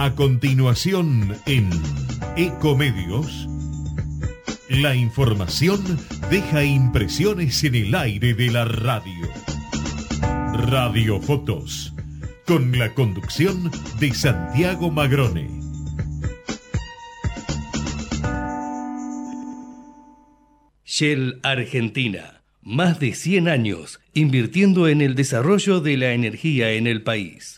A continuación en Ecomedios, la información deja impresiones en el aire de la radio. Radiofotos, con la conducción de Santiago Magrone. Shell Argentina, más de 100 años invirtiendo en el desarrollo de la energía en el país.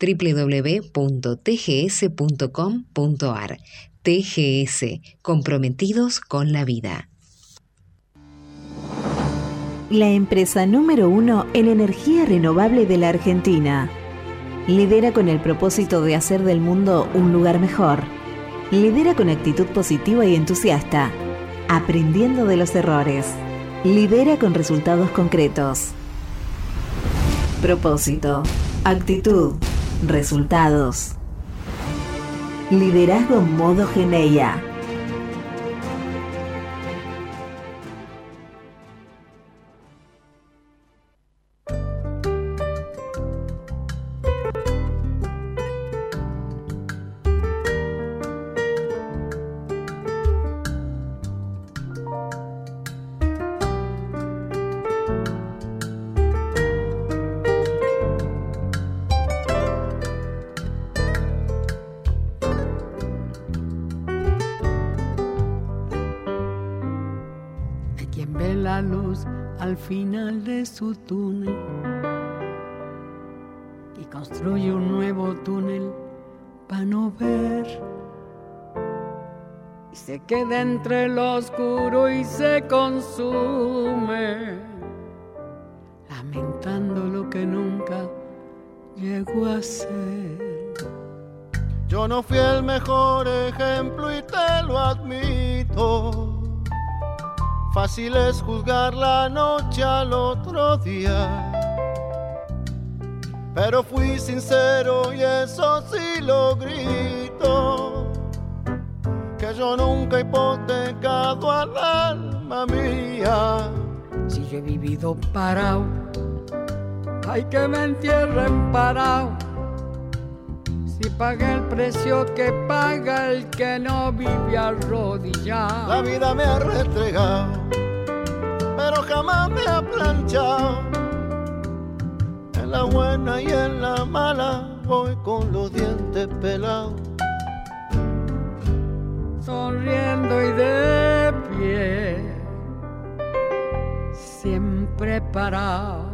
www.tgs.com.ar. TGS, comprometidos con la vida. La empresa número uno en energía renovable de la Argentina. Lidera con el propósito de hacer del mundo un lugar mejor Lidera con actitud positiva y entusiasta, aprendiendo de los errores. Lidera con resultados concretos. Propósito, actitud, resultados. Liderazgo modo Geneia. Su túnel y construye un nuevo túnel para no ver. Y se queda entre lo oscuro y se consume, lamentando lo que nunca llegó a ser. Yo no fui el mejor ejemplo y te lo admito Fácil es juzgar la noche al otro día. Pero fui sincero y eso sí lo grito. Que yo nunca he hipotecado al alma mía. Si yo he vivido parado, hay que me entierren parado si paga el precio que paga el que no vive arrodillado. La vida me ha restregado, pero jamás me ha planchado. En la buena y en la mala voy con los dientes pelados. Sonriendo y de pie, siempre parado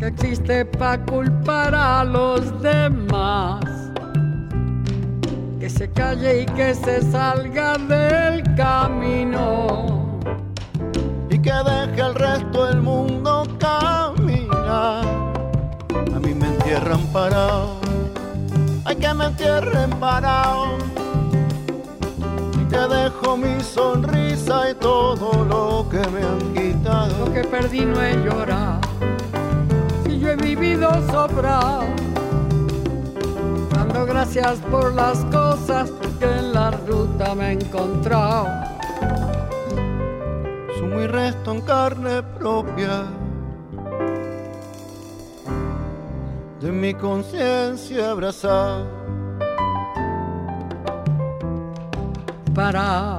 que existe para culpar a los demás. Que se calle y que se salga del camino. Y que deje el resto del mundo caminar. A mí me entierran parado. Hay que me entierren parado. Y que dejo mi sonrisa y todo lo que me han quitado. Lo que perdí no he llorado yo he vivido sobrado, dando gracias por las cosas que en la ruta me he encontrado. Sumo y resto en carne propia de mi conciencia abrazada. parar,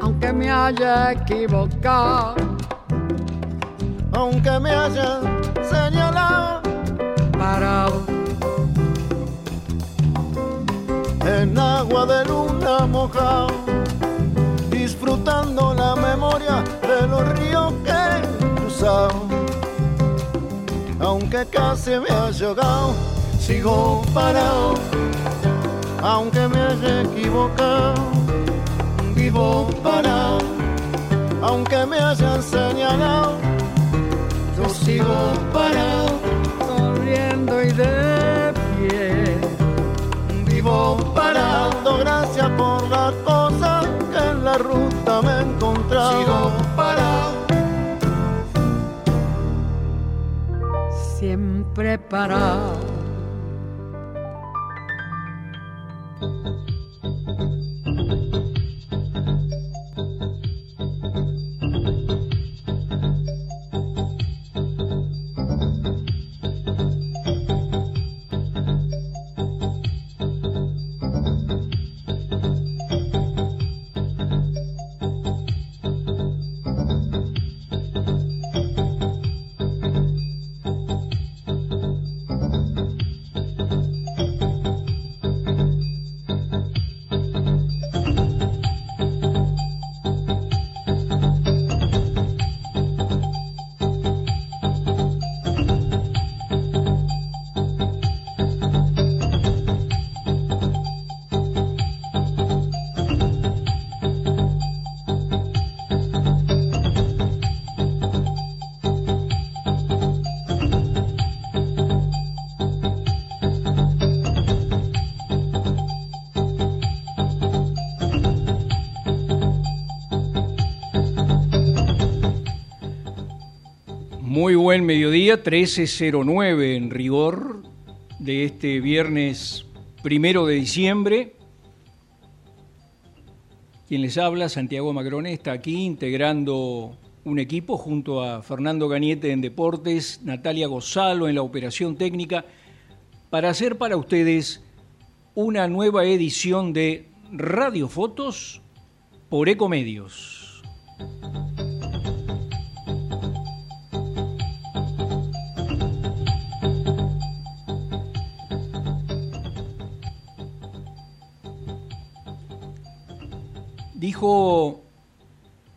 aunque me haya equivocado, aunque me haya señalado, parado en agua de luna mojado, disfrutando la memoria de los ríos que he cruzado. Aunque casi me haya ahogado, sigo parado. Aunque me haya equivocado, vivo parado. Aunque me hayan señalado, sigo parado, corriendo y de pie vivo parando, gracias por las cosas que en la ruta me he encontrado. Sigo parado. Siempre parado. Buen mediodía, 13.09 en rigor de este viernes primero de diciembre. Quien les habla, Santiago Macrone, está aquí integrando un equipo junto a Fernando Gañete en Deportes, Natalia Gozalo en la operación técnica, para hacer para ustedes una nueva edición de Radio Fotos por Ecomedios.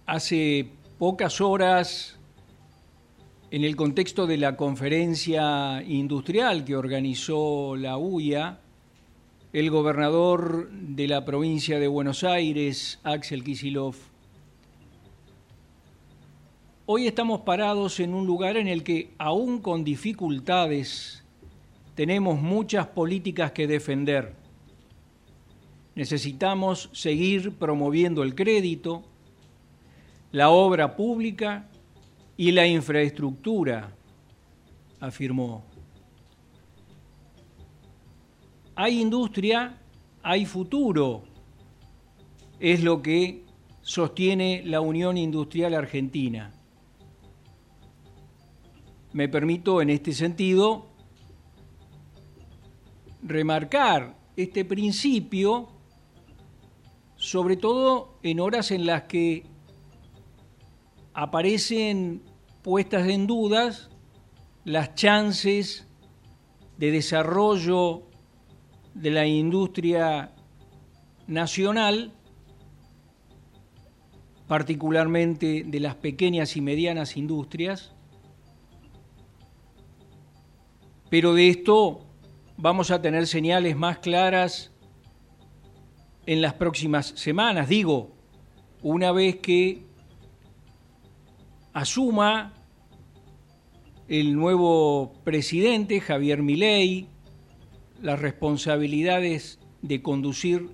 Hace pocas horas, en el contexto de la conferencia industrial que organizó la UIA, el gobernador de la provincia de Buenos Aires, Axel Kisilov, hoy estamos parados en un lugar en el que, aún con dificultades, tenemos muchas políticas que defender Necesitamos seguir promoviendo el crédito, la obra pública y la infraestructura, afirmó. Hay industria, hay futuro, es lo que sostiene la Unión Industrial Argentina. Me permito en este sentido remarcar este principio sobre todo en horas en las que aparecen puestas en dudas las chances de desarrollo de la industria nacional, particularmente de las pequeñas y medianas industrias, pero de esto vamos a tener señales más claras en las próximas semanas, digo, una vez que asuma el nuevo presidente Javier Milei las responsabilidades de conducir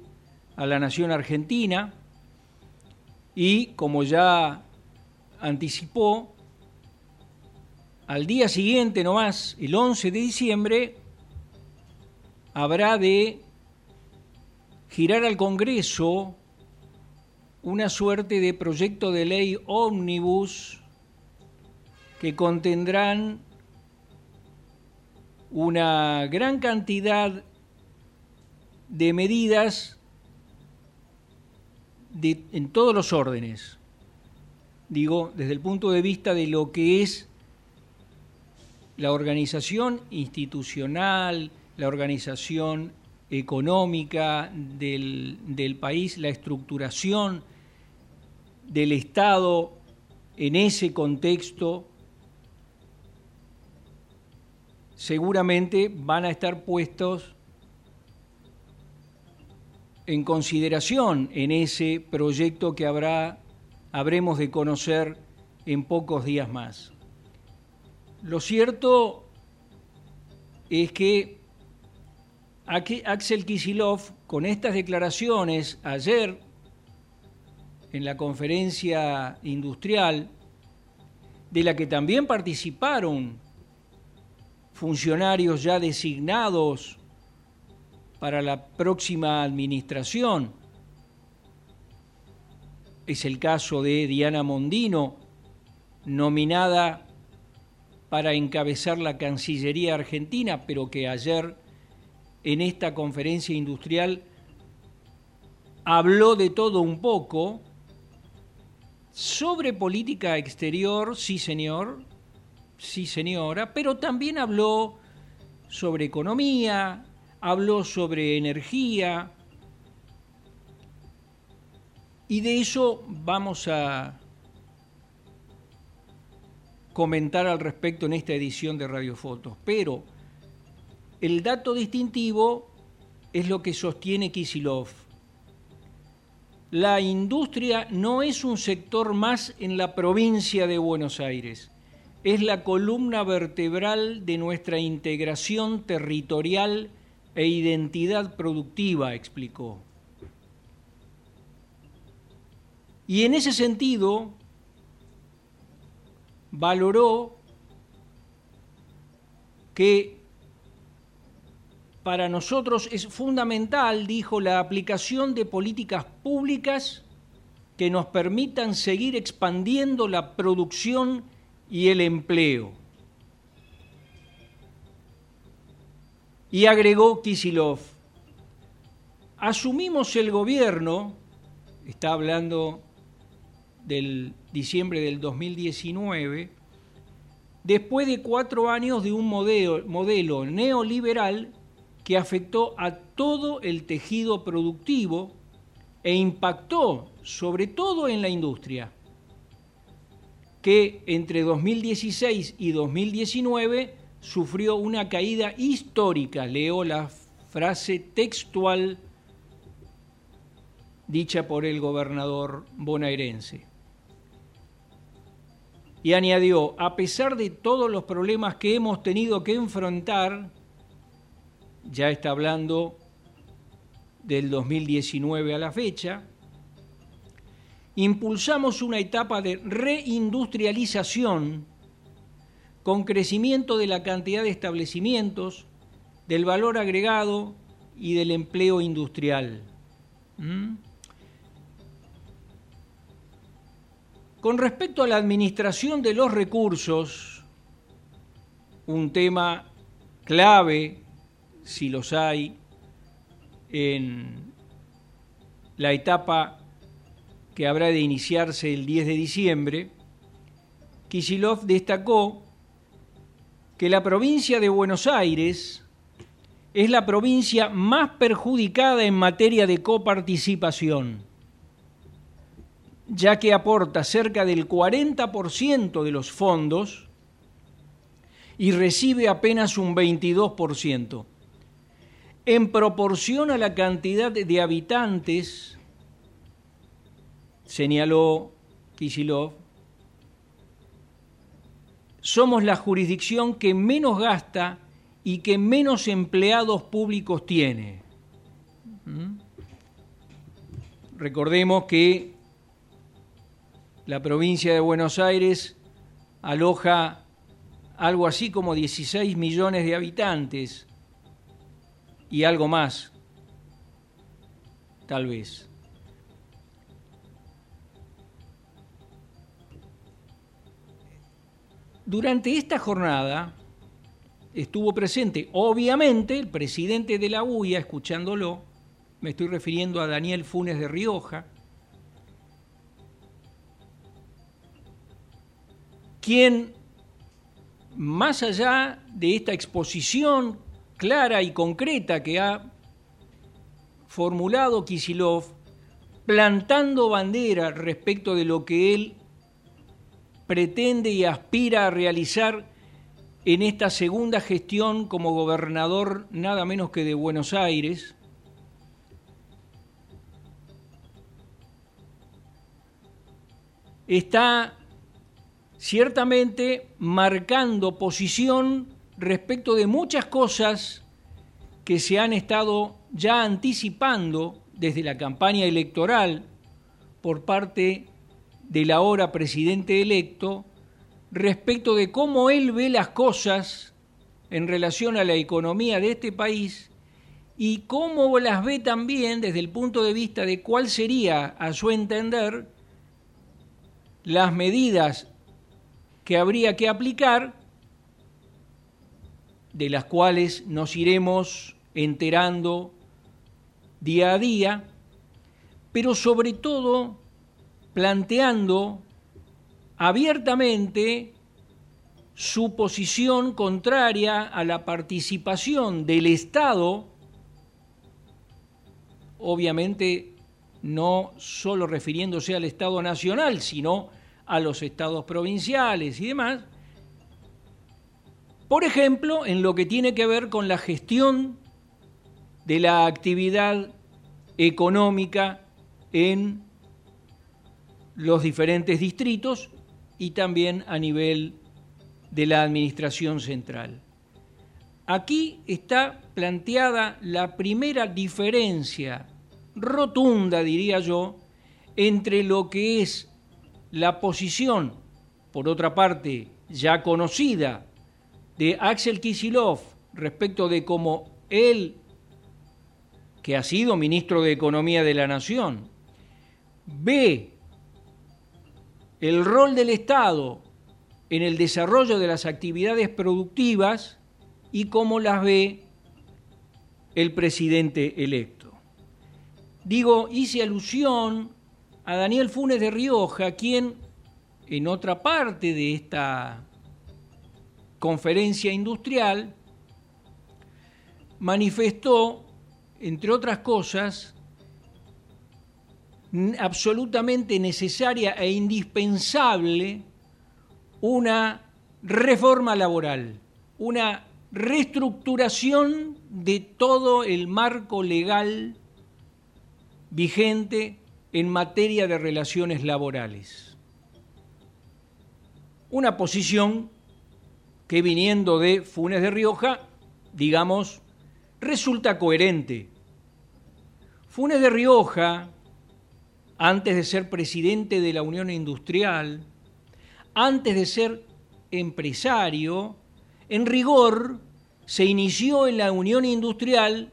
a la nación argentina y como ya anticipó al día siguiente nomás, el 11 de diciembre, habrá de girar al Congreso una suerte de proyecto de ley ómnibus que contendrán una gran cantidad de medidas en todos los órdenes. Digo, desde el punto de vista de lo que es la organización institucional, la organización económica del, del país, la estructuración del Estado en ese contexto, seguramente van a estar puestos en consideración en ese proyecto que habrá, habremos de conocer en pocos días más. Lo cierto es que Axel Kisilov, con estas declaraciones ayer en la conferencia industrial, de la que también participaron funcionarios ya designados para la próxima administración. Es el caso de Diana Mondino, nominada para encabezar la Cancillería Argentina, pero que ayer en esta conferencia industrial habló de todo un poco sobre política exterior, sí señor, sí señora, pero también habló sobre economía, habló sobre energía, y de eso vamos a comentar al respecto en esta edición de Radio Fotos. Pero el dato distintivo es lo que sostiene Kisilov la industria no es un sector más en la provincia de Buenos Aires, es la columna vertebral de nuestra integración territorial e identidad productiva, explicó. Y en ese sentido, valoró que para nosotros es fundamental, dijo, la aplicación de políticas públicas que nos permitan seguir expandiendo la producción y el empleo. Y agregó Kisilov, asumimos el gobierno, está hablando del diciembre del 2019, después de cuatro años de un modelo, modelo neoliberal que afectó a todo el tejido productivo e impactó sobre todo en la industria, que entre 2016 y 2019 sufrió una caída histórica, leo la frase textual dicha por el gobernador bonaerense. Y añadió, a pesar de todos los problemas que hemos tenido que enfrentar, ya está hablando del 2019 a la fecha, impulsamos una etapa de reindustrialización con crecimiento de la cantidad de establecimientos, del valor agregado y del empleo industrial. ¿Mm? Con respecto a la administración de los recursos, un tema clave si los hay, en la etapa que habrá de iniciarse el 10 de diciembre, Kisilov destacó que la provincia de Buenos Aires es la provincia más perjudicada en materia de coparticipación, ya que aporta cerca del 40% de los fondos y recibe apenas un 22% en proporción a la cantidad de habitantes, señaló Kisilov, somos la jurisdicción que menos gasta y que menos empleados públicos tiene. ¿Mm? Recordemos que la provincia de Buenos Aires aloja algo así como 16 millones de habitantes y algo más, tal vez. Durante esta jornada estuvo presente, obviamente, el presidente de la UIA, escuchándolo, me estoy refiriendo a Daniel Funes de Rioja, quien, más allá de esta exposición clara y concreta que ha formulado Kisilov, plantando bandera respecto de lo que él pretende y aspira a realizar en esta segunda gestión como gobernador nada menos que de Buenos Aires, está ciertamente marcando posición respecto de muchas cosas que se han estado ya anticipando desde la campaña electoral por parte del ahora presidente electo respecto de cómo él ve las cosas en relación a la economía de este país y cómo las ve también desde el punto de vista de cuál sería, a su entender, las medidas que habría que aplicar, de las cuales nos iremos enterando día a día, pero sobre todo planteando abiertamente su posición contraria a la participación del Estado, obviamente no solo refiriéndose al Estado nacional, sino a los estados provinciales y demás, por ejemplo, en lo que tiene que ver con la gestión de la actividad económica en los diferentes distritos y también a nivel de la Administración Central. Aquí está planteada la primera diferencia rotunda, diría yo, entre lo que es la posición, por otra parte, ya conocida, de Axel Kisilov respecto de cómo él, que ha sido ministro de Economía de la Nación, ve el rol del Estado en el desarrollo de las actividades productivas y cómo las ve el presidente electo. Digo, hice alusión a Daniel Funes de Rioja, quien en otra parte de esta conferencia industrial manifestó, entre otras cosas, absolutamente necesaria e indispensable una reforma laboral, una reestructuración de todo el marco legal vigente en materia de relaciones laborales. Una posición que viniendo de Funes de Rioja, digamos, resulta coherente. Funes de Rioja, antes de ser presidente de la Unión Industrial, antes de ser empresario, en rigor se inició en la Unión Industrial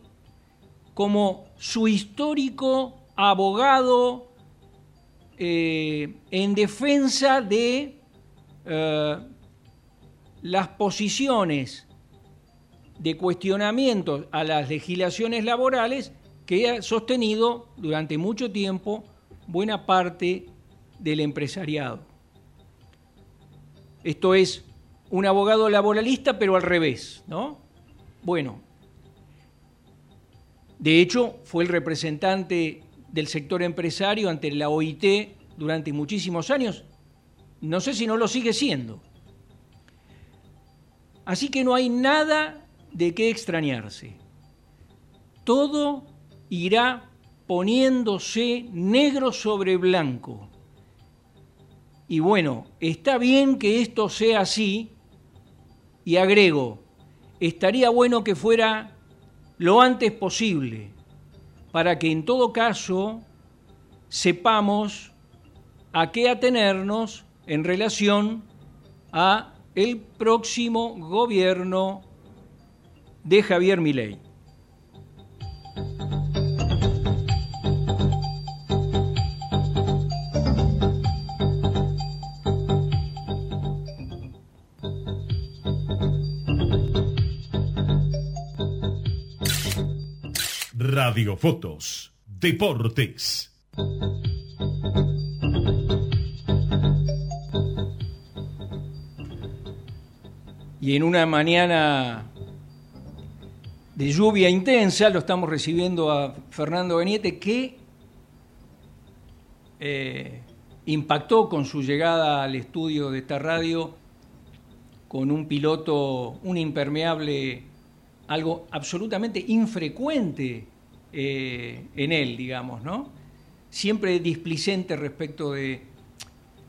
como su histórico abogado eh, en defensa de eh, las posiciones de cuestionamiento a las legislaciones laborales que ha sostenido durante mucho tiempo buena parte del empresariado. Esto es un abogado laboralista, pero al revés, ¿no? Bueno, de hecho, fue el representante del sector empresario ante la OIT durante muchísimos años. No sé si no lo sigue siendo. Así que no hay nada de qué extrañarse. Todo irá poniéndose negro sobre blanco. Y bueno, está bien que esto sea así, y agrego, estaría bueno que fuera lo antes posible, para que en todo caso sepamos a qué atenernos en relación a el próximo gobierno de Javier Milei. Radiofotos, Deportes. Y en una mañana de lluvia intensa lo estamos recibiendo a Fernando Beniete que eh, impactó con su llegada al estudio de esta radio con un piloto, un impermeable, algo absolutamente infrecuente eh, en él, digamos, ¿no? Siempre displicente respecto de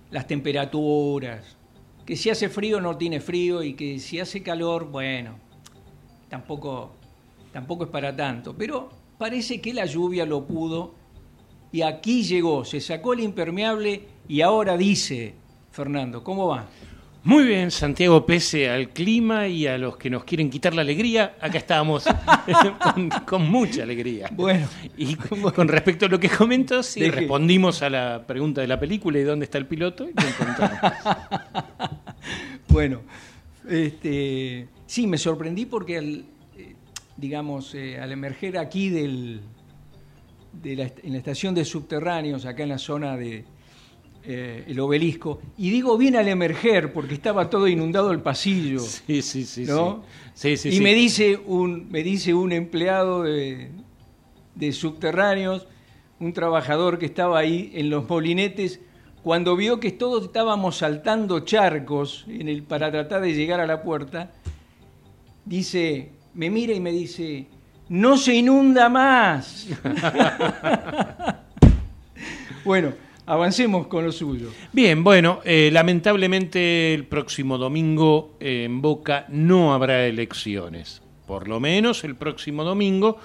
las temperaturas, que si hace frío no tiene frío y que si hace calor, bueno, tampoco, tampoco es para tanto. Pero parece que la lluvia lo pudo y aquí llegó, se sacó el impermeable y ahora dice, Fernando, ¿cómo va? Muy bien, Santiago, pese al clima y a los que nos quieren quitar la alegría, acá estábamos con, mucha alegría. Bueno, y con, respecto a lo que comentó, sí, respondimos a la pregunta de la película y dónde está el piloto y lo encontramos. bueno, este, sí, me sorprendí porque, al, eh, digamos, eh, al emerger aquí del, en la estación de subterráneos, acá en la zona de, eh, el obelisco. Y digo bien al emerger, porque estaba todo inundado el pasillo. Sí, sí, sí. sí. y Me, dice un, me dice un empleado de, subterráneos, un trabajador que estaba ahí en los molinetes, cuando vio que todos estábamos saltando charcos en el, para tratar de llegar a la puerta, dice, me mira y me dice, no se inunda más. bueno, Avancemos con lo suyo. Bien, bueno, eh, lamentablemente el próximo domingo en Boca no habrá elecciones, por lo menos el próximo domingo.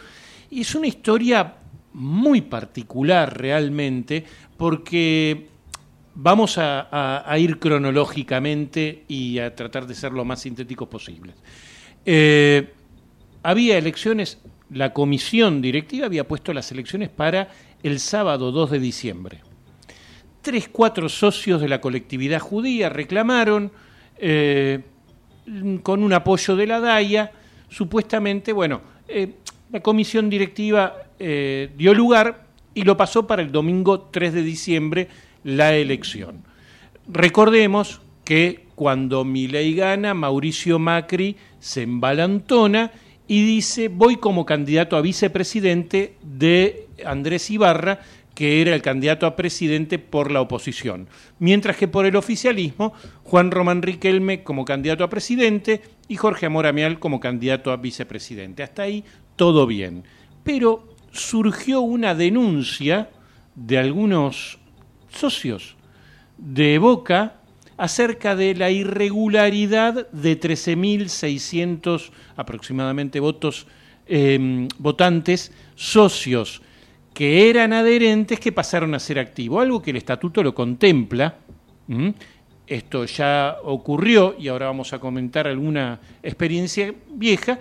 Y es una historia muy particular realmente, porque vamos a, ir cronológicamente y a tratar de ser lo más sintéticos posibles. Eh, había elecciones, la comisión directiva había puesto las elecciones para el sábado 2 de diciembre tres, cuatro socios de la colectividad judía reclamaron, eh, con un apoyo de la DAIA, supuestamente, bueno, eh, la comisión directiva dio lugar y lo pasó para el domingo 3 de diciembre la elección. Recordemos que cuando Milei gana, Mauricio Macri se embalantona y dice voy como candidato a vicepresidente de Andrés Ibarra, que era el candidato a presidente por la oposición, mientras que por el oficialismo, Juan Román Riquelme como candidato a presidente y Jorge Amor Amial como candidato a vicepresidente. Hasta ahí todo bien. Pero surgió una denuncia de algunos socios de Boca acerca de la irregularidad de 13.600 aproximadamente votos eh, votantes socios que eran adherentes que pasaron a ser activos, algo que el estatuto lo contempla. Esto ya ocurrió y ahora vamos a comentar alguna experiencia vieja,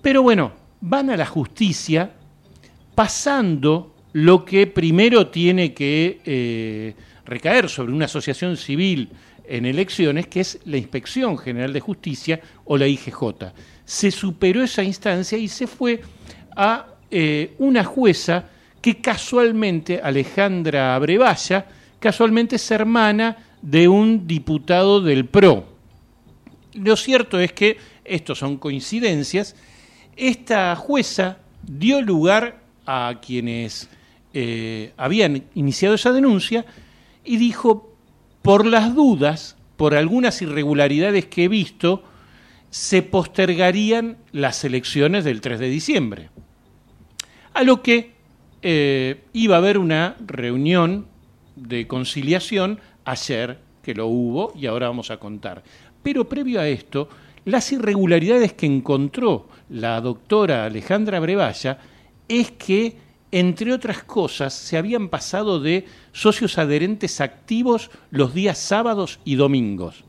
pero bueno, van a la justicia pasando lo que primero tiene que eh, recaer sobre una asociación civil en elecciones, que es la Inspección General de Justicia o la IGJ. Se superó esa instancia y se fue a eh, una jueza que casualmente Alejandra Abrevaya, casualmente es hermana de un diputado del PRO. Lo cierto es que, estos son coincidencias, esta jueza dio lugar a quienes eh, habían iniciado esa denuncia y dijo, por las dudas, por algunas irregularidades que he visto, se postergarían las elecciones del 3 de diciembre. A lo que eh, iba a haber una reunión de conciliación ayer, que lo hubo y ahora vamos a contar. Pero previo a esto, las irregularidades que encontró la doctora Alejandra Brevalla es que, entre otras cosas, se habían pasado de socios adherentes activos los días sábados y domingos.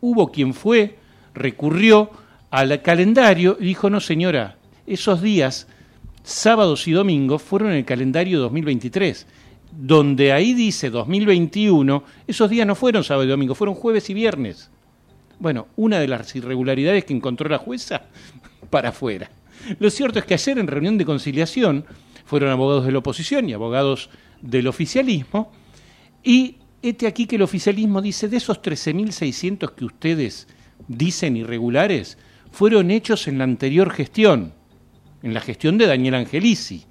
Hubo quien fue, recurrió al calendario y dijo, no señora, esos días sábados y domingos fueron en el calendario 2023, donde ahí dice 2021, esos días no fueron sábado y domingo, fueron jueves y viernes. Bueno, una de las irregularidades que encontró la jueza, para afuera. Lo cierto es que ayer en reunión de conciliación fueron abogados de la oposición y abogados del oficialismo, y este aquí que el oficialismo dice, de esos 13.600 que ustedes dicen irregulares fueron hechos en la anterior gestión, en la gestión de Daniel Angelici.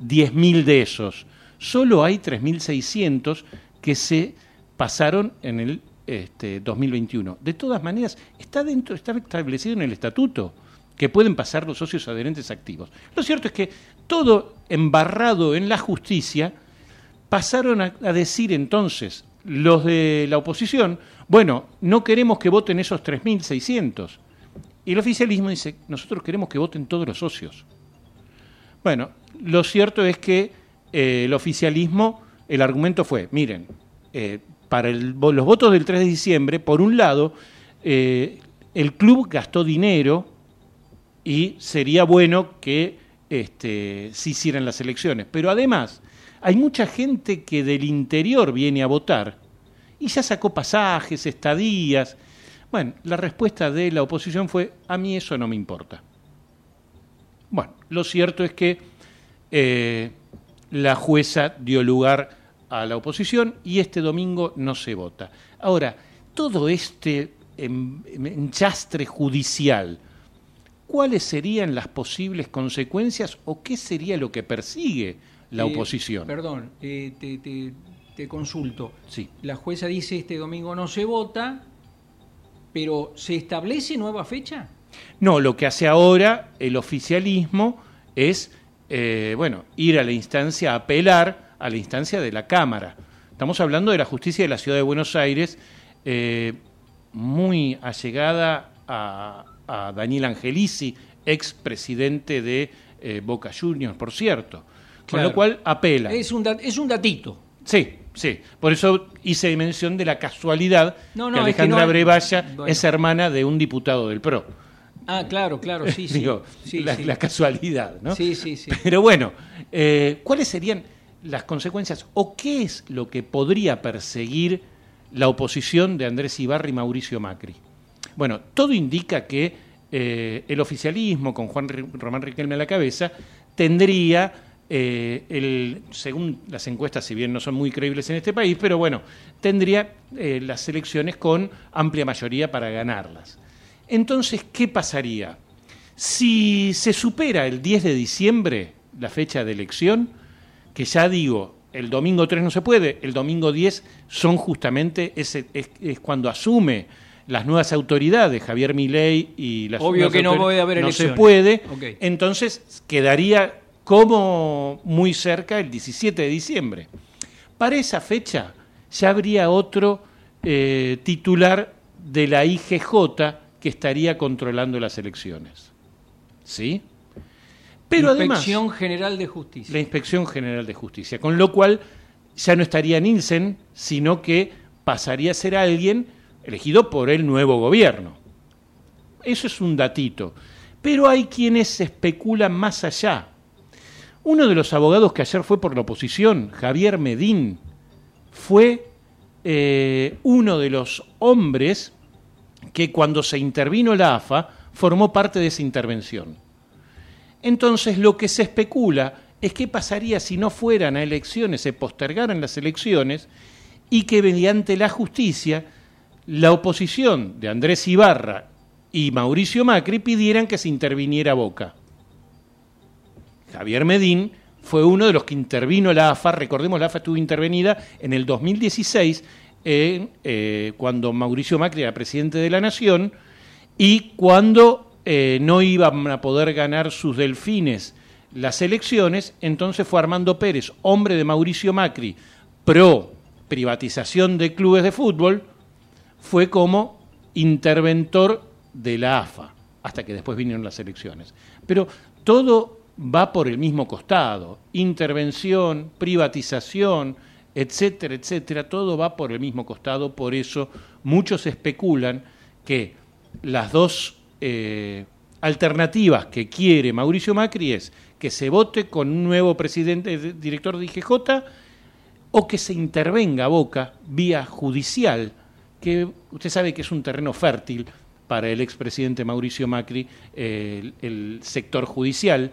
10.000 de esos. Solo hay 3.600 que se pasaron en el este, 2021. De todas maneras, está dentro, está establecido en el estatuto que pueden pasar los socios adherentes activos. Lo cierto es que todo embarrado en la justicia, pasaron a, decir entonces los de la oposición, bueno, no queremos que voten esos 3.600. Y el oficialismo dice, nosotros queremos que voten todos los socios. Bueno, lo cierto es que eh, el oficialismo, el argumento fue, miren, eh, para los votos del 3 de diciembre, por un lado, eh, el club gastó dinero y sería bueno que este, se hicieran las elecciones. Pero además, hay mucha gente que del interior viene a votar y ya sacó pasajes, estadías. Bueno, la respuesta de la oposición fue, a mí eso no me importa. Bueno, lo cierto es que eh, la jueza dio lugar a la oposición y este domingo no se vota. Ahora, todo este enchastre judicial, ¿cuáles serían las posibles consecuencias o qué sería lo que persigue la Eh, oposición? Perdón, eh, te, te- te consulto. Sí. La jueza dice este domingo no se vota, pero ¿se establece nueva fecha? No, lo que hace ahora el oficialismo es, eh, bueno, ir a la instancia, apelar a la instancia de la Cámara. Estamos hablando de la justicia de la Ciudad de Buenos Aires, muy allegada a, a Daniel Angelici, ex presidente de eh, Boca Juniors, por cierto. Con Claro. lo cual apela. Es un, es un datito. Sí, sí. Por eso hice mención de la casualidad No, no, que es que Alejandra no hay- Brevalla Bueno. es hermana de un diputado del PRO. Ah, claro, claro, sí, sí. Digo, Sí, la, sí. la casualidad, ¿no? Sí, sí, sí. Pero bueno, eh, ¿cuáles serían las consecuencias o qué es lo que podría perseguir la oposición de Andrés Ibarra y Mauricio Macri? Bueno, todo indica que eh, el oficialismo, con Juan Román Riquelme a la cabeza, tendría, eh, el, según las encuestas, si bien no son muy creíbles en este país, pero bueno, tendría eh, las elecciones con amplia mayoría para ganarlas. Entonces, ¿qué pasaría? Si se supera el 10 de diciembre, la fecha de elección, que ya digo, el domingo 3 no se puede, el domingo 10 son justamente, ese, es, es cuando asume las nuevas autoridades, Javier Milei y las Obvio que no puede haber No elecciones. se puede, entonces quedaría como muy cerca el 17 de diciembre. Para esa fecha ya habría otro eh, titular de la IGJ que estaría controlando las elecciones. ¿Sí? Pero además, Inspección General de Justicia. la Inspección General de Justicia, con lo cual ya no estaría Nielsen, sino que pasaría a ser alguien elegido por el nuevo gobierno. Eso es un datito. Pero hay quienes especulan más allá. Uno de los abogados que ayer fue por la oposición, Javier Medín, fue eh, uno de los hombres que cuando se intervino la AFA formó parte de esa intervención. Entonces lo que se especula es qué pasaría si no fueran a elecciones, se postergaran las elecciones y que mediante la justicia la oposición de Andrés Ibarra y Mauricio Macri pidieran que se interviniera Boca. Javier Medín fue uno de los que intervino la AFA, recordemos la AFA estuvo intervenida en el 2016 en, eh, cuando Mauricio Macri era presidente de la Nación y cuando eh, no iban a poder ganar sus delfines las elecciones, entonces fue Armando Pérez, hombre de Mauricio Macri, pro privatización de clubes de fútbol, fue como interventor de la AFA, hasta que después vinieron las elecciones. Pero todo va por el mismo costado, intervención, privatización, etcétera, etcétera, todo va por el mismo costado, por eso muchos especulan que las dos eh, alternativas que quiere Mauricio Macri es que se vote con un nuevo presidente, de- director de IGJ, o que se intervenga a Boca vía judicial, que usted sabe que es un terreno fértil para el expresidente Mauricio Macri, eh, el, sector judicial.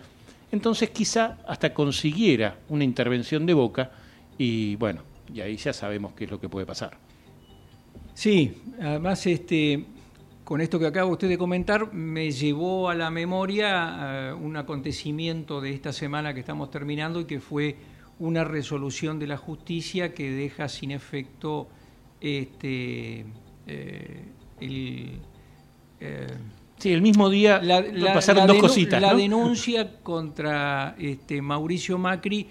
Entonces quizá hasta consiguiera una intervención de Boca y bueno, y ahí ya sabemos qué es lo que puede pasar. Sí, además este con esto que acaba usted de comentar, me llevó a la memoria un acontecimiento de esta semana que estamos terminando y que fue una resolución de la justicia que deja sin efecto este, el Sí, el mismo día la, pasaron dos cositas. La denuncia contra este, Mauricio Macri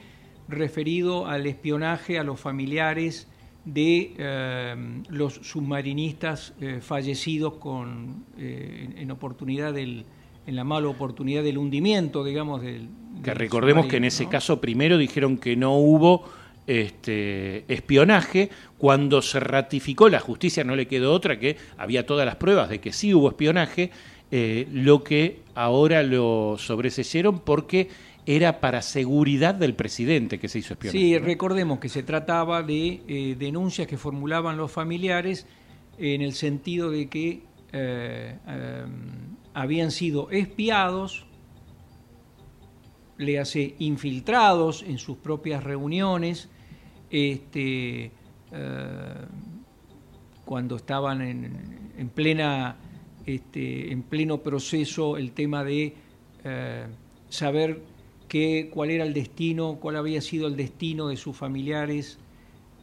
referido al espionaje a los familiares de eh, los submarinistas eh, fallecidos con, eh, en, oportunidad del, en la mala oportunidad del hundimiento, digamos, del... Que recordemos que en ese caso primero dijeron que no hubo este, espionaje, cuando se ratificó la justicia no le quedó otra que había todas las pruebas de que sí hubo espionaje, eh, lo que ahora lo sobreseyeron porque era para seguridad del presidente que se hizo espionaje. Sí, recordemos que se trataba de eh, denuncias que formulaban los familiares en el sentido de que eh, habían sido espiados, le hace infiltrados en sus propias reuniones, este, cuando estaban en plena este, en pleno proceso el tema de eh, saber qué, cuál era el destino, cuál había sido el destino de sus familiares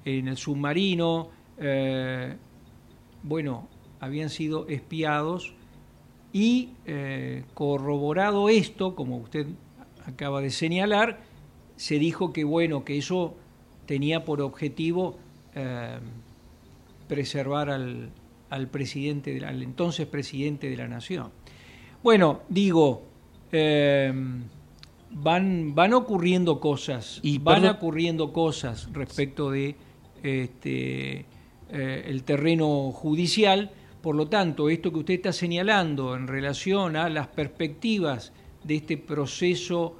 en el submarino. Eh, bueno, habían sido espiados y eh, corroborado esto, como usted acaba de señalar, se dijo que bueno, que eso tenía por objetivo preservar al, al presidente, al entonces presidente de la nación. Bueno, digo, em, van, van ocurriendo cosas, y van ocurriendo cosas respecto de este, eh, el terreno judicial. Por lo tanto, esto que usted está señalando en relación a las perspectivas de este proceso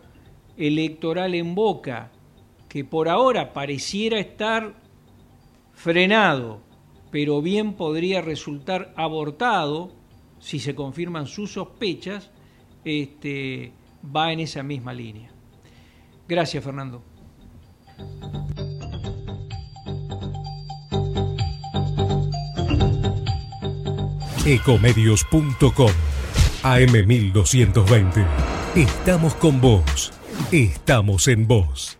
electoral en Boca, que por ahora pareciera estar frenado pero bien podría resultar abortado si se confirman sus sospechas, este, va en esa misma línea. Gracias, Fernando. Ecomedios.com AM1220. Estamos con vos. Estamos en vos.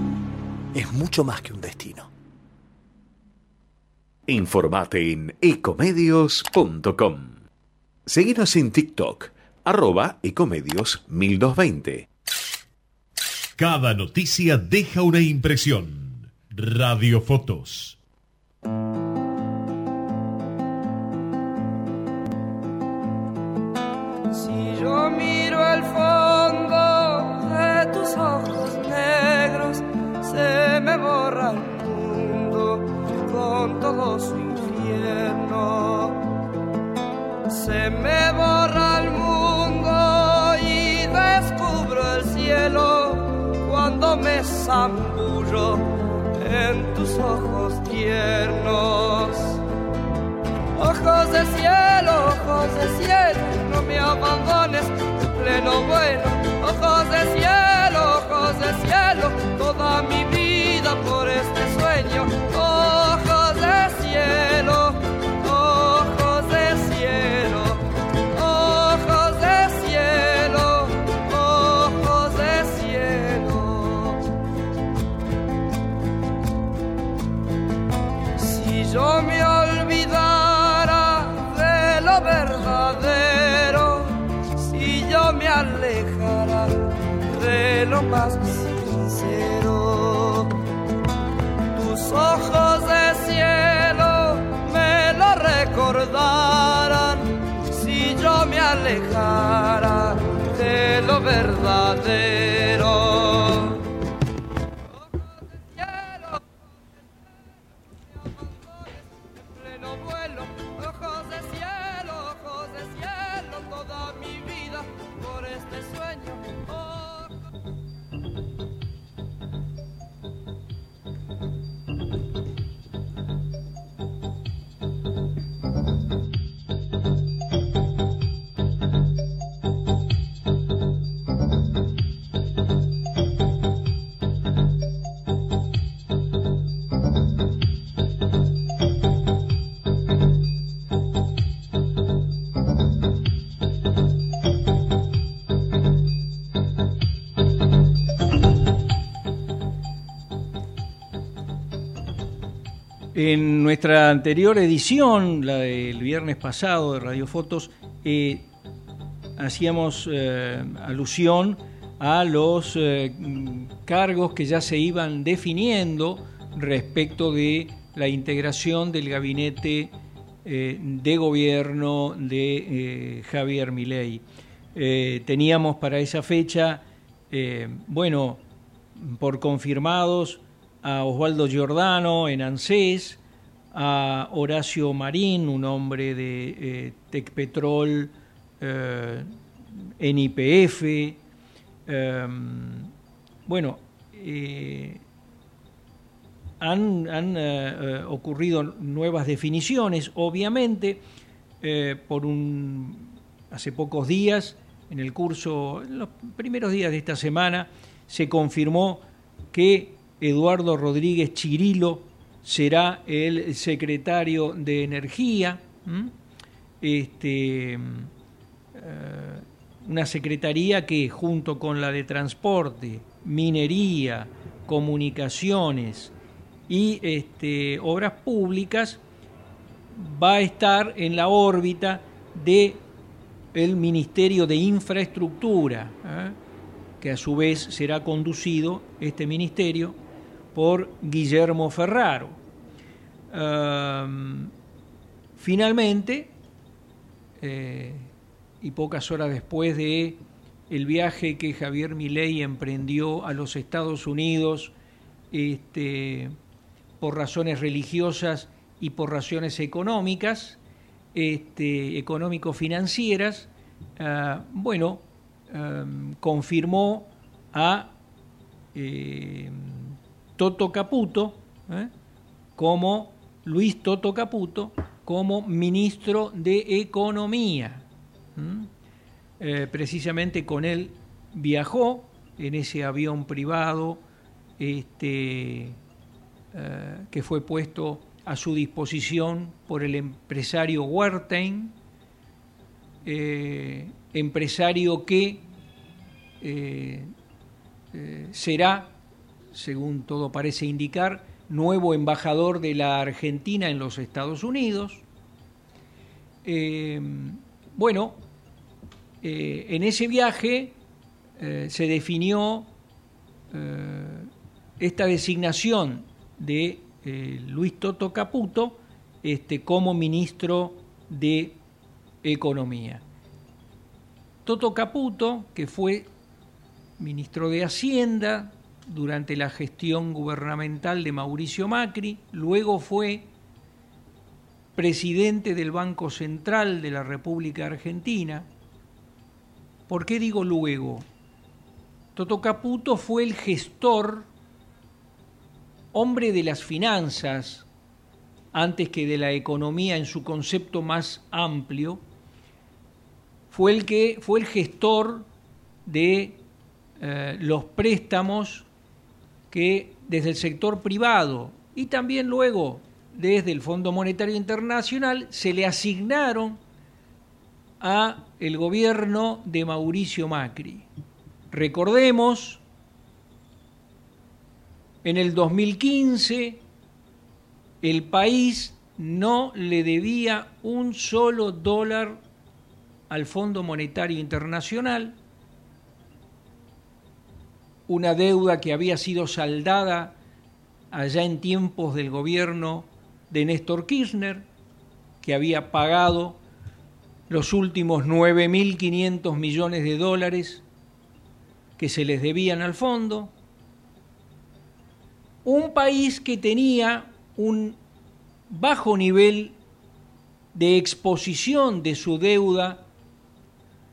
es mucho más que un destino. Informate en ecomedios.com. Seguinos en TikTok, arroba ecomedios 1220. Cada noticia deja una impresión. Radiofotos. Todo su infierno. Se me borra el mundo y descubro el cielo cuando me zambullo en tus ojos tiernos. Ojos de cielo, ojos de cielo, no me abandones en pleno bueno. Ojos de cielo, ojos de cielo, toda mi vida por este sueño de lo En nuestra anterior edición, la del viernes pasado de Radio Fotos, eh, hacíamos eh, alusión a los eh, cargos que ya se iban definiendo respecto de la integración del gabinete de gobierno de Javier Milei. teníamos para esa fecha, bueno, por confirmados, a Osvaldo Giordano en ANSES, a Horacio Marín, un hombre de eh, Tecpetrol eh, en IPF. Em, bueno, eh, han, han ocurrido nuevas definiciones, obviamente, por un, hace pocos días, en el curso, en los primeros días de esta semana, se confirmó que Eduardo Rodríguez Chirilo será el secretario de Energía. Este, eh, una secretaría que junto con la de Transporte, Minería, Comunicaciones y este, Obras Públicas va a estar en la órbita de el Ministerio de Infraestructura, ¿eh? que a su vez será conducido este ministerio por Guillermo Ferraro. finalmente, eh, y pocas horas después de el viaje que Javier Milei emprendió a los Estados Unidos este, por razones religiosas y por razones económicas, este, económico-financieras, ah, bueno, confirmó a eh, Toto Caputo, ¿eh? como Luis Toto Caputo, como ministro de Economía. Eh, precisamente con él viajó en ese avión privado este, eh, que fue puesto a su disposición por el empresario Wertheim, empresario que será según todo parece indicar, nuevo embajador de la Argentina en los Estados Unidos. Eh, bueno, eh, en ese viaje eh, se definió esta designación de Luis Toto Caputo este, como ministro de Economía. Toto Caputo, que fue ministro de Hacienda durante la gestión gubernamental de Mauricio Macri, luego fue presidente del Banco Central de la República Argentina. ¿Por qué digo luego? Toto Caputo fue el gestor, hombre de las finanzas, antes que de la economía en su concepto más amplio, fue el que fue el gestor de eh, los préstamos que desde el sector privado y también luego desde el Fondo Monetario Internacional se le asignaron a el gobierno de Mauricio Macri. Recordemos, en el 2015 el país no le debía un solo dólar al Fondo Monetario Internacional una deuda que había sido saldada allá en tiempos del gobierno de Néstor Kirchner, que había pagado los últimos 9.500 millones de dólares que se les debían al fondo. Un país que tenía un bajo nivel de exposición de su deuda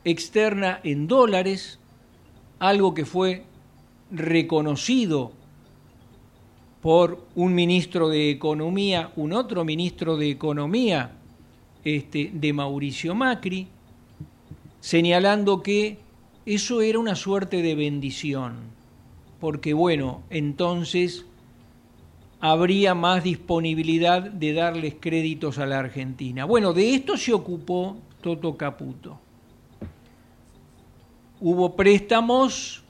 externa en dólares, algo que fue reconocido por un ministro de Economía, un otro ministro de Economía este, de Mauricio Macri, señalando que eso era una suerte de bendición, porque bueno, entonces habría más disponibilidad de darles créditos a la Argentina. Bueno, de esto se ocupó Toto Caputo. Hubo préstamos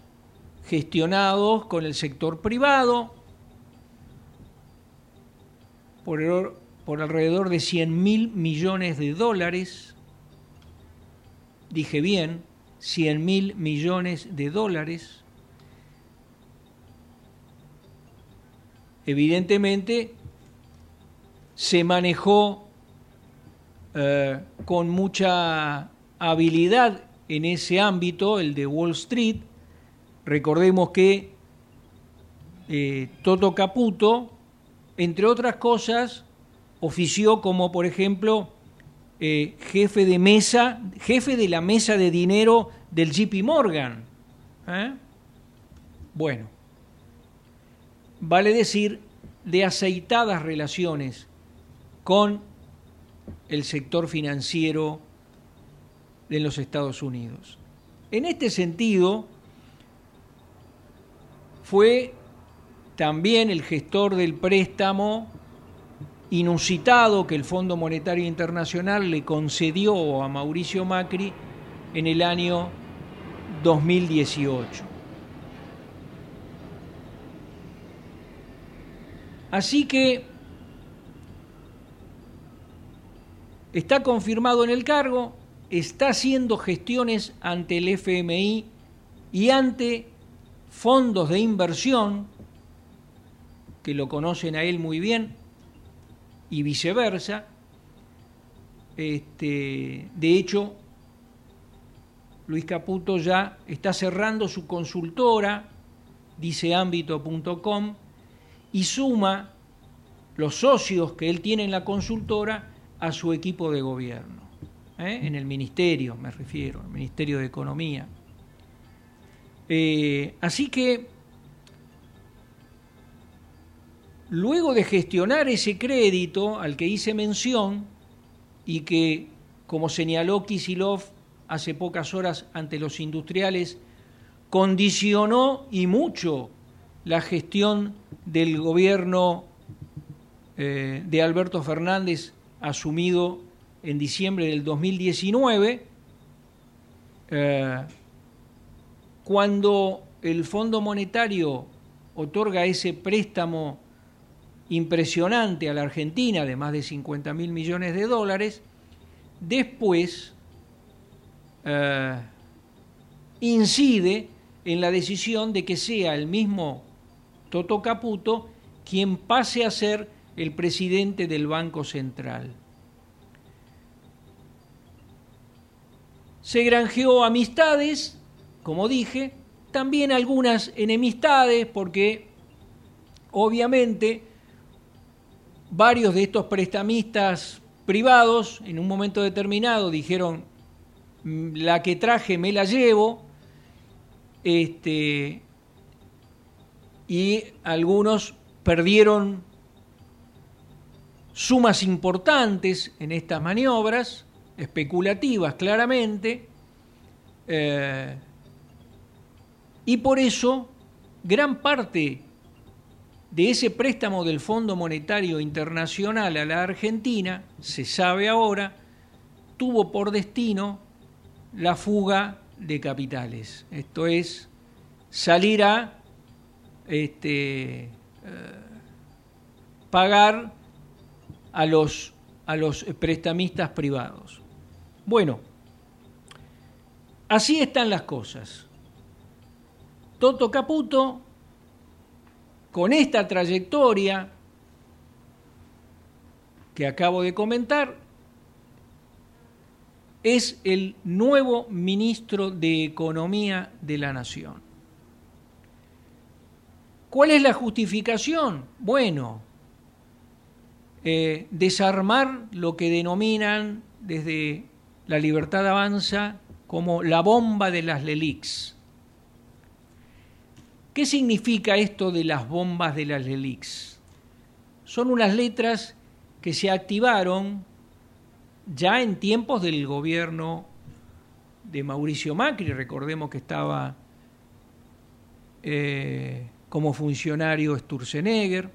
gestionados con el sector privado por, alrededor de 100 mil millones de dólares. Dije bien, 100 mil millones de dólares evidentemente se manejó eh, con mucha habilidad en ese ámbito, el de Wall Street. Recordemos que eh, Toto Caputo, entre otras cosas, ofició como, por ejemplo, eh, jefe de mesa, jefe de la mesa de dinero del JP Morgan. Bueno, vale decir, de aceitadas relaciones con el sector financiero de los Estados Unidos. En este sentido, fue también el gestor del préstamo inusitado que el Fondo Monetario Internacional le concedió a Mauricio Macri en el año 2018. Así que está confirmado en el cargo, está haciendo gestiones ante el FMI y ante fondos de inversión, que lo conocen a él muy bien, y viceversa. Este, de hecho, Luis Caputo ya está cerrando su consultora, dice ámbito.com, y suma los socios que él tiene en la consultora a su equipo de gobierno, ¿eh? en el ministerio, me refiero, el Ministerio de Economía. Eh, así que, luego de gestionar ese crédito al que hice mención y que, como señaló Kisilov hace pocas horas ante los industriales, condicionó y mucho la gestión del gobierno eh, de Alberto Fernández asumido en diciembre del 2019, eh, cuando el Fondo Monetario otorga ese préstamo impresionante a la Argentina de más de 50 mil millones de dólares, después eh, incide en la decisión de que sea el mismo Toto Caputo quien pase a ser el presidente del Banco Central. Se granjeó amistades, como dije, también algunas enemistades, porque obviamente varios de estos prestamistas privados en un momento determinado dijeron, mm, la que traje me la llevo, este, y algunos perdieron sumas importantes en estas maniobras, especulativas claramente, eh, y por eso gran parte de ese préstamo del Fondo Monetario Internacional a la Argentina, se sabe ahora, tuvo por destino la fuga de capitales. Esto es, salir a este, eh, pagar a los, a los prestamistas privados. Bueno, así están las cosas. Toto Caputo, con esta trayectoria que acabo de comentar, es el nuevo ministro de Economía de la Nación. ¿Cuál es la justificación? Bueno, eh, desarmar lo que denominan desde la libertad avanza como la bomba de las LELIX. ¿Qué significa esto de las bombas de las LELIX? Son unas letras que se activaron ya en tiempos del gobierno de Mauricio Macri, recordemos que estaba eh, como funcionario Sturzenegger,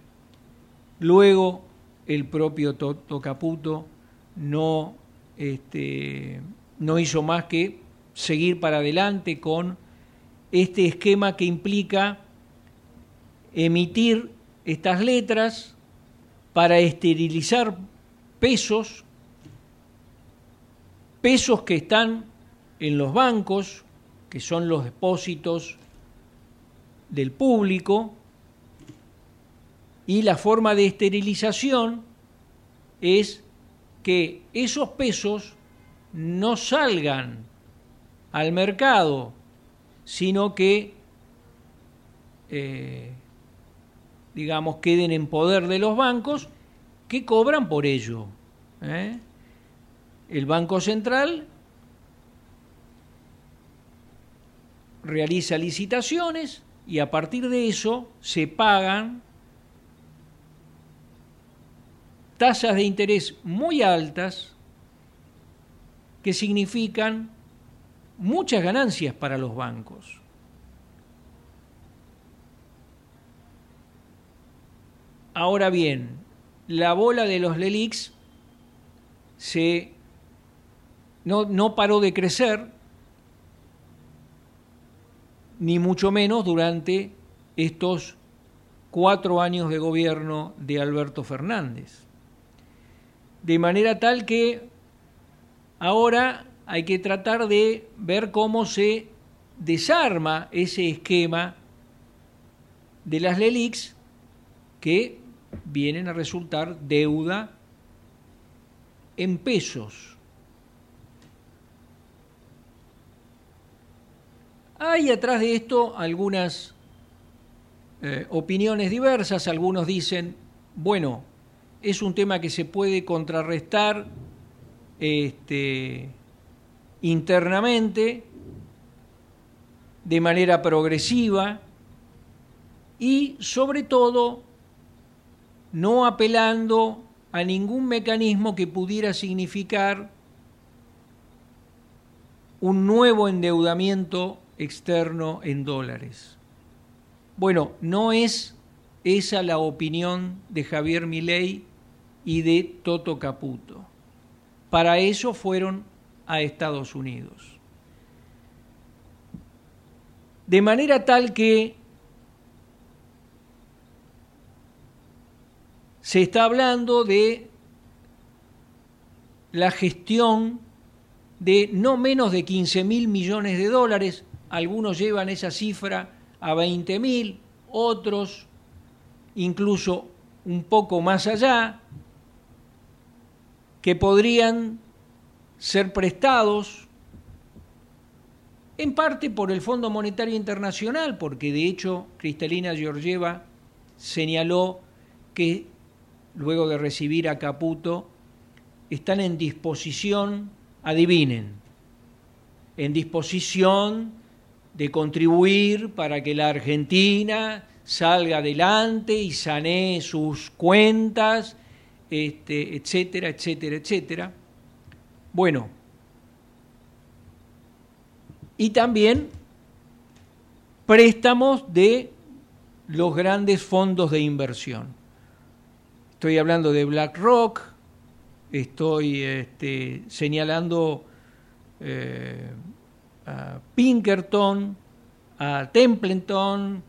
luego el propio Toto Caputo no, este, no hizo más que seguir para adelante con este esquema que implica emitir estas letras para esterilizar pesos, pesos que están en los bancos, que son los depósitos del público, y la forma de esterilización es que esos pesos no salgan al mercado, sino que, eh, digamos, queden en poder de los bancos que cobran por ello. ¿eh? El Banco Central realiza licitaciones y a partir de eso se pagan tasas de interés muy altas que significan muchas ganancias para los bancos. Ahora bien, la bola de los LELIX se, no, no paró de crecer, ni mucho menos durante estos cuatro años de gobierno de Alberto Fernández de manera tal que ahora hay que tratar de ver cómo se desarma ese esquema de las LELIX que vienen a resultar deuda en pesos. Hay atrás de esto algunas eh, opiniones diversas, algunos dicen, bueno, es un tema que se puede contrarrestar este, internamente de manera progresiva y sobre todo no apelando a ningún mecanismo que pudiera significar un nuevo endeudamiento externo en dólares. Bueno, no es esa la opinión de Javier Milei y de Toto Caputo. Para eso fueron a Estados Unidos. De manera tal que se está hablando de la gestión de no menos de 15 mil millones de dólares, algunos llevan esa cifra a 20 mil, otros incluso un poco más allá, que podrían ser prestados en parte por el Fondo Monetario Internacional, porque de hecho Cristalina Georgieva señaló que luego de recibir a Caputo están en disposición, adivinen, en disposición de contribuir para que la Argentina salga adelante y sanee sus cuentas este, etcétera, etcétera, etcétera. Bueno, y también préstamos de los grandes fondos de inversión. Estoy hablando de BlackRock, estoy este, señalando eh, a Pinkerton, a Templeton,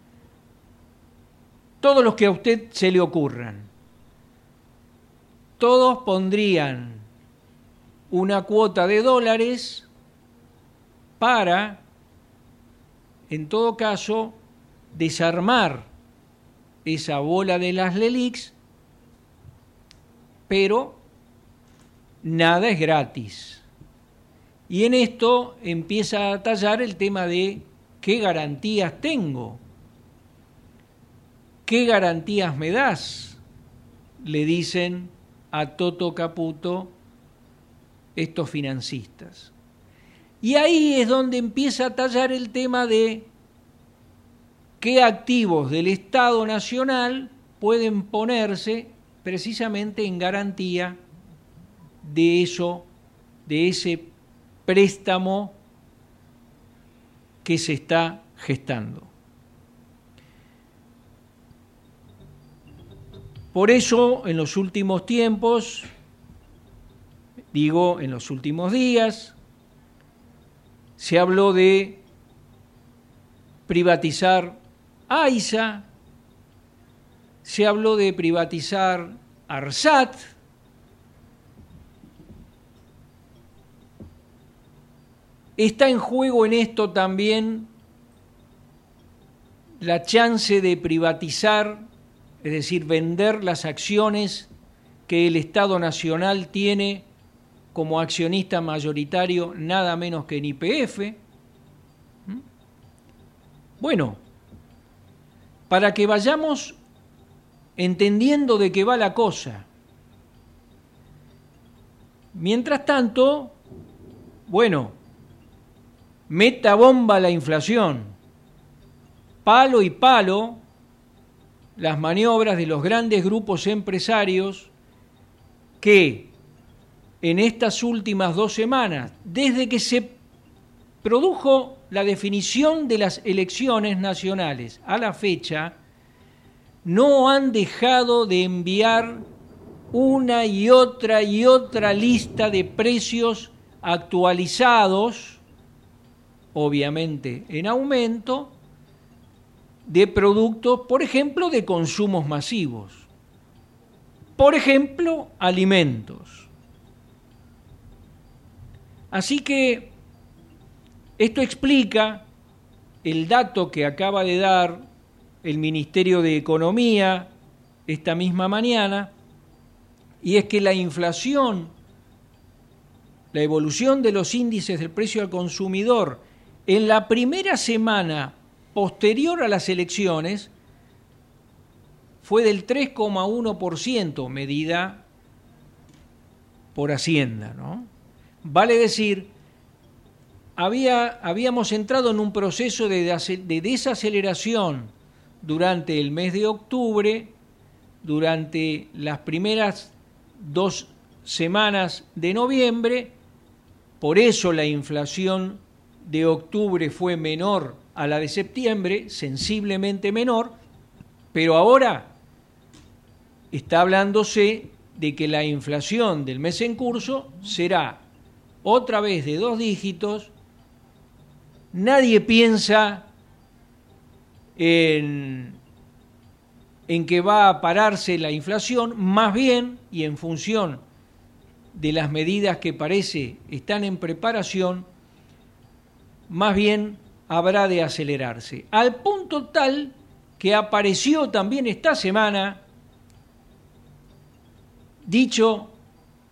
todos los que a usted se le ocurran todos pondrían una cuota de dólares para, en todo caso, desarmar esa bola de las LELIX, pero nada es gratis. Y en esto empieza a tallar el tema de qué garantías tengo, qué garantías me das, le dicen a Toto Caputo estos financistas. Y ahí es donde empieza a tallar el tema de qué activos del Estado Nacional pueden ponerse precisamente en garantía de eso, de ese préstamo que se está gestando. Por eso, en los últimos tiempos, digo, en los últimos días, se habló de privatizar AISA, se habló de privatizar ARSAT, Está en juego en esto también la chance de privatizar, es decir, vender las acciones que el Estado Nacional tiene como accionista mayoritario nada menos que en IPF. ¿Mm? Bueno, para que vayamos entendiendo de qué va la cosa. Mientras tanto, bueno, meta bomba la inflación, palo y palo las maniobras de los grandes grupos empresarios que en estas últimas dos semanas, desde que se produjo la definición de las elecciones nacionales a la fecha, no han dejado de enviar una y otra y otra lista de precios actualizados obviamente en aumento, de productos, por ejemplo, de consumos masivos. Por ejemplo, alimentos. Así que esto explica el dato que acaba de dar el Ministerio de Economía esta misma mañana, y es que la inflación, la evolución de los índices del precio al consumidor en la primera semana posterior a las elecciones fue del 3,1%, medida por Hacienda. ¿no? Vale decir, había, habíamos entrado en un proceso de, de desaceleración durante el mes de octubre, durante las primeras dos semanas de noviembre, por eso la inflación de octubre fue menor a la de septiembre, sensiblemente menor, pero ahora está hablándose de que la inflación del mes en curso será otra vez de dos dígitos. Nadie piensa en, en que va a pararse la inflación, más bien, y en función de las medidas que parece están en preparación, más bien habrá de acelerarse. Al punto tal que apareció también esta semana, dicho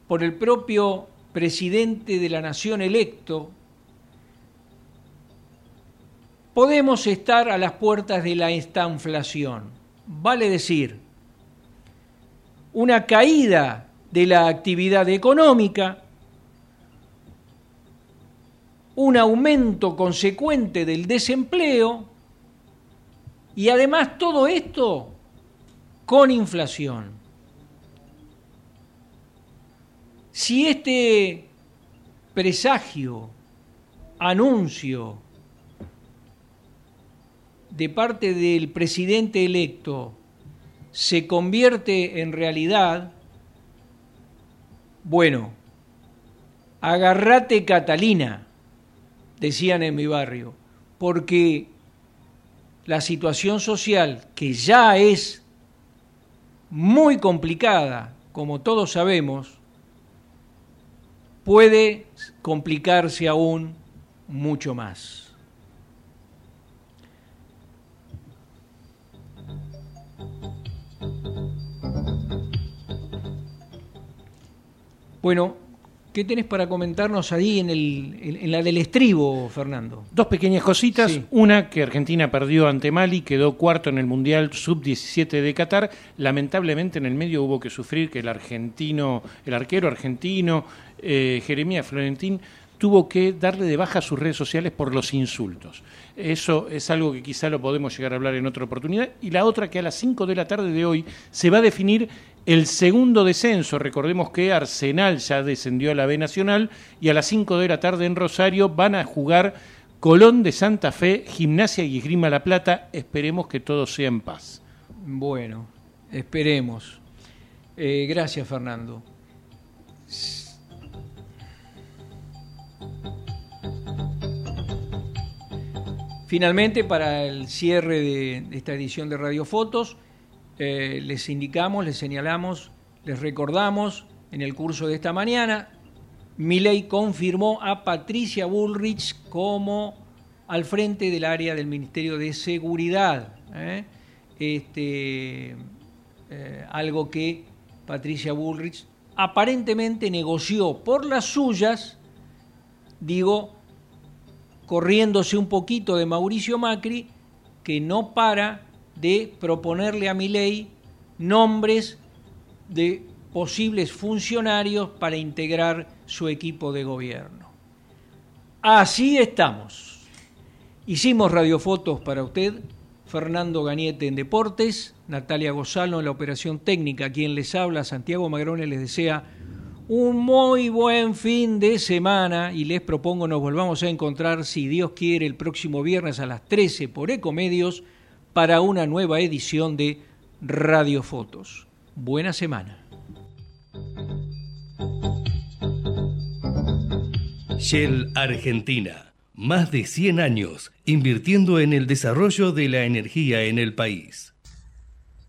por el propio presidente de la nación electo, podemos estar a las puertas de la estanflación. Vale decir, una caída de la actividad económica, un aumento consecuente del desempleo y además todo esto con inflación. Si este presagio, anuncio de parte del presidente electo se convierte en realidad, bueno, agarrate Catalina decían en mi barrio, porque la situación social, que ya es muy complicada, como todos sabemos, puede complicarse aún mucho más. Bueno, ¿qué tenés para comentarnos ahí en, el, en, la del estribo, Fernando? Dos pequeñas cositas. Una, que Argentina perdió ante Mali, quedó cuarto en el Mundial Sub-17 de Qatar. Lamentablemente en el medio hubo que sufrir que el argentino, el arquero argentino, eh, Jeremías Florentín, tuvo que darle de baja a sus redes sociales por los insultos. Eso es algo que quizá lo podemos llegar a hablar en otra oportunidad. Y la otra que a las 5 de la tarde de hoy se va a definir el segundo descenso. Recordemos que Arsenal ya descendió a la B Nacional y a las 5 de la tarde en Rosario van a jugar Colón de Santa Fe, Gimnasia y Esgrima La Plata. Esperemos que todo sea en paz. Bueno, esperemos. Eh, gracias, Fernando. Finalmente, para el cierre de, esta edición de Radio Fotos, eh, les indicamos, les señalamos, les recordamos en el curso de esta mañana, Milei confirmó a Patricia Bullrich como al frente del área del Ministerio de Seguridad. ¿eh? Este, eh, algo que Patricia Bullrich aparentemente negoció por las suyas, digo, corriéndose un poquito de Mauricio Macri, que no para de proponerle a ley nombres de posibles funcionarios para integrar su equipo de gobierno. Así estamos. Hicimos radiofotos para usted, Fernando Gañete en Deportes, Natalia Gozalo en la operación técnica, quien les habla, Santiago Magrone les desea un muy buen fin de semana y les propongo nos volvamos a encontrar, si Dios quiere, el próximo viernes a las 13 por Ecomedios para una nueva edición de Radio Fotos. Buena semana. Shell Argentina. Más de 100 años invirtiendo en el desarrollo de la energía en el país.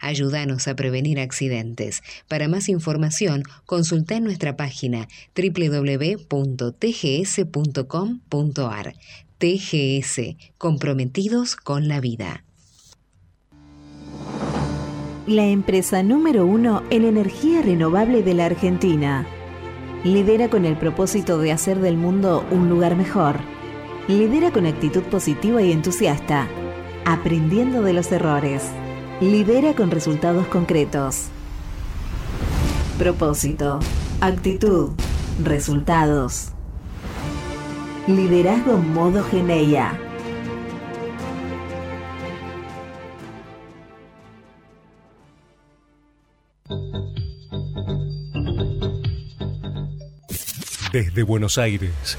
Ayúdanos a prevenir accidentes. Para más información, consulta nuestra página www.tgs.com.ar. TGS, comprometidos con la vida. La empresa número uno en energía renovable de la Argentina. Lidera con el propósito de hacer del mundo un lugar mejor Lidera con actitud positiva y entusiasta, aprendiendo de los errores. Lidera con resultados concretos. Propósito, actitud, resultados. Liderazgo modo Geneia. Desde Buenos Aires